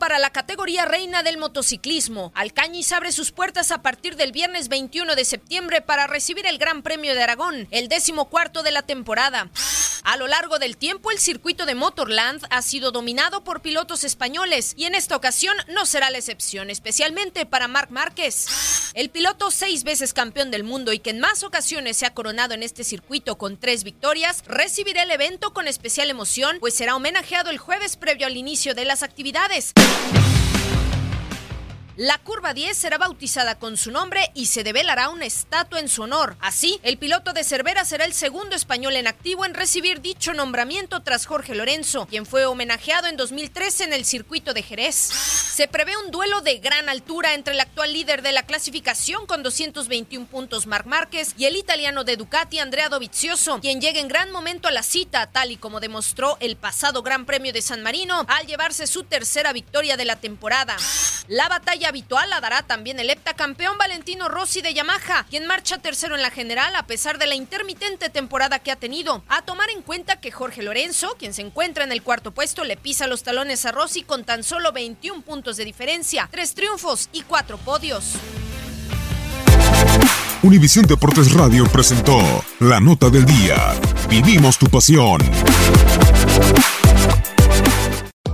Para la categoría reina del motociclismo. Alcañiz abre sus puertas a partir del viernes 21 de septiembre para recibir el Gran Premio de Aragón, el décimo cuarto de la temporada. A lo largo del tiempo, el circuito de Motorland ha sido dominado por pilotos españoles y en esta ocasión no será la excepción, especialmente para Marc Márquez. El piloto seis veces campeón del mundo y que en más ocasiones se ha coronado en este circuito con tres victorias, recibirá el evento con especial emoción, pues será homenajeado el jueves previo al inicio de las actividades. La curva 10 será bautizada con su nombre y se develará una estatua en su honor. Así, el piloto de Cervera será el segundo español en activo en recibir dicho nombramiento tras Jorge Lorenzo, quien fue homenajeado en 2013 en el circuito de Jerez. Se prevé un duelo de gran altura entre el actual líder de la clasificación con 221 puntos Marc Márquez y el italiano de Ducati Andrea Dovizioso, quien llega en gran momento a la cita, tal y como demostró el pasado Gran Premio de San Marino al llevarse su tercera victoria de la temporada. La batalla habitual la dará también el heptacampeón Valentino Rossi de Yamaha, quien marcha tercero en la general a pesar de la intermitente temporada que ha tenido. A tomar en cuenta que Jorge Lorenzo, quien se encuentra en el cuarto puesto, le pisa los talones a Rossi con tan solo 21 puntos de diferencia, tres triunfos y cuatro podios. Univisión Deportes Radio presentó La Nota del Día. Vivimos tu pasión.